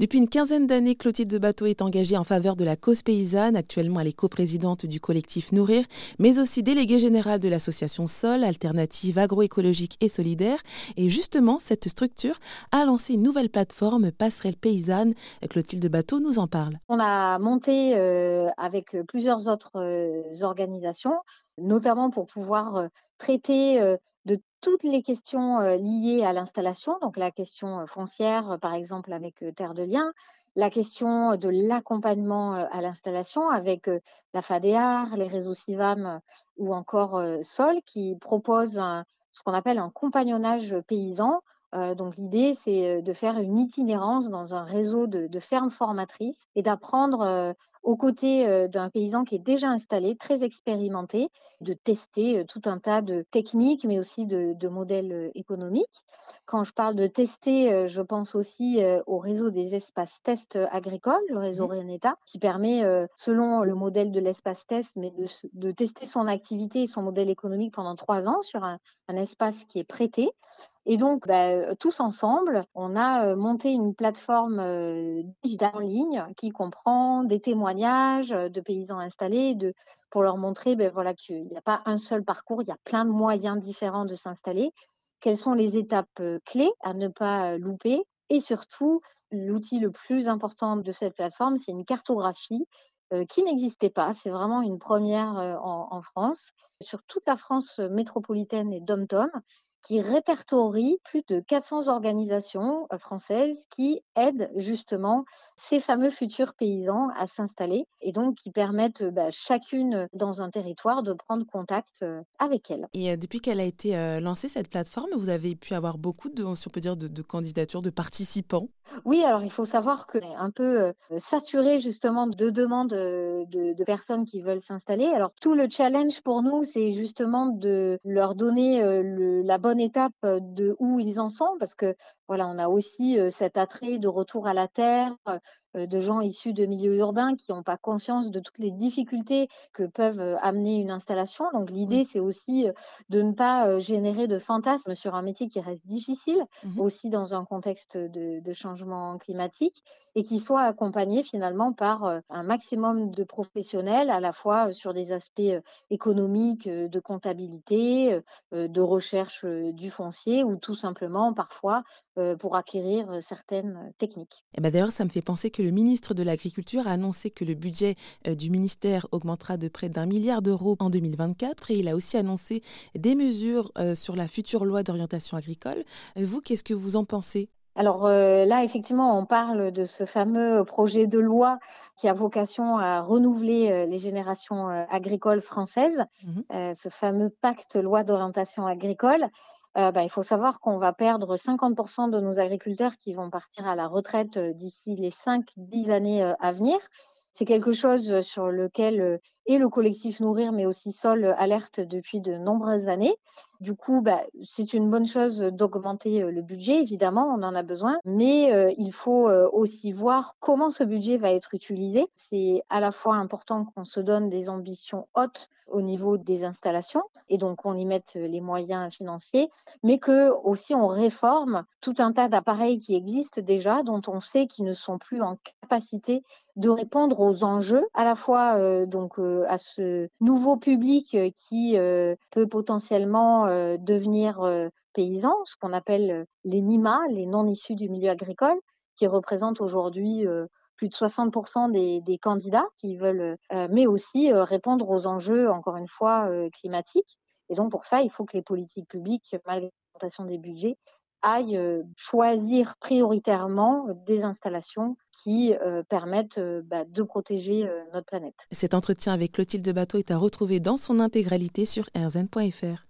Depuis une quinzaine d'années, Clotilde de Bateau est engagée en faveur de la cause paysanne. Actuellement, elle est coprésidente du collectif Nourrir, mais aussi déléguée générale de l'association Sol, alternative agroécologique et solidaire. Et justement, cette structure a lancé une nouvelle plateforme, Passerelle Paysanne. Clotilde de Bateau nous en parle. On a monté euh, avec plusieurs autres euh, organisations, notamment pour pouvoir euh, traiter toutes les questions liées à l'installation, donc la question foncière, par exemple, avec Terre de Liens, la question de l'accompagnement à l'installation avec la FADEAR, les réseaux CIVAM ou encore SOL, qui proposent ce qu'on appelle un compagnonnage paysan donc l'idée, c'est de faire une itinérance dans un réseau de, fermes formatrices et d'apprendre aux côtés d'un paysan qui est déjà installé, très expérimenté, de tester tout un tas de techniques, mais aussi de, modèles économiques. Quand je parle de tester, je pense aussi au réseau des espaces tests agricoles, le réseau mmh. Reneta, qui permet, selon le modèle de l'espace test, mais de, tester son activité et son modèle économique pendant trois ans sur un espace qui est prêté. Et donc, bah, tous ensemble, on a monté une plateforme digitale en ligne qui comprend des témoignages de paysans installés, de, pour leur montrer ben, voilà, qu'il n'y a pas un seul parcours, il y a plein de moyens différents de s'installer. Quelles sont les étapes clés à ne pas louper? Et surtout, l'outil le plus important de cette plateforme, c'est une cartographie qui n'existait pas. C'est vraiment une première en, en, France, sur toute la France métropolitaine et dom-tom qui répertorie plus de 400 organisations euh, françaises qui aident justement ces fameux futurs paysans à s'installer et donc qui permettent euh, bah, chacune dans un territoire de prendre contact euh, avec elle. Et depuis qu'elle a été lancée, cette plateforme, vous avez pu avoir beaucoup de, si on peut dire, de, candidatures, de participants? Oui, alors il faut savoir que est un peu saturé justement de demandes de, de personnes qui veulent s'installer. Alors tout le challenge pour nous, c'est justement de leur donner le, la bonne étape de où ils en sont, parce que voilà, on a aussi cet attrait de retour à la terre, de gens issus de milieux urbains qui n'ont pas conscience de toutes les difficultés que peuvent amener une installation. Donc l'idée, c'est aussi de ne pas générer de fantasmes sur un métier qui reste difficile, mmh aussi dans un contexte de, de, changement climatique, et qui soit accompagné finalement par un maximum de professionnels, à la fois sur des aspects économiques, de comptabilité, de recherche du foncier, ou tout simplement parfois pour acquérir certaines techniques. Et ben D'ailleurs, ça me fait penser que le ministre de l'Agriculture a annoncé que le budget du ministère augmentera de près d'un milliard d'euros en 2024 et il a aussi annoncé des mesures sur la future loi d'orientation agricole. Vous, qu'est-ce que vous en pensez? Alors là, effectivement, on parle de ce fameux projet de loi qui a vocation à renouveler les générations agricoles françaises, mmh ce fameux pacte loi d'orientation agricole. Euh, bah, il faut savoir qu'on va perdre 50% de nos agriculteurs qui vont partir à la retraite d'ici les 5-10 années à venir. C'est quelque chose sur lequel et le collectif Nourrir, mais aussi Sol alerte depuis de nombreuses années. Du coup, bah, c'est une bonne chose d'augmenter le budget, évidemment, on en a besoin, mais il faut aussi voir comment ce budget va être utilisé. C'est à la fois important qu'on se donne des ambitions hautes au niveau des installations et donc on y mette les moyens financiers, mais que aussi on réforme tout un tas d'appareils qui existent déjà, dont on sait qu'ils ne sont plus en capacité de répondre aux enjeux, à la fois euh, donc euh, à ce nouveau public euh, qui peut potentiellement devenir paysan, ce qu'on appelle les NIMA, les non issus du milieu agricole, qui représentent aujourd'hui plus de 60% des, des, candidats qui veulent, mais aussi répondre aux enjeux, encore une fois, climatiques. Et donc pour ça, il faut que les politiques publiques, malgré l'augmentation des budgets, aillent choisir prioritairement des installations qui permettent bah, de protéger notre planète. Cet entretien avec Clotilde Bateau est à retrouver dans son intégralité sur rzn.fr.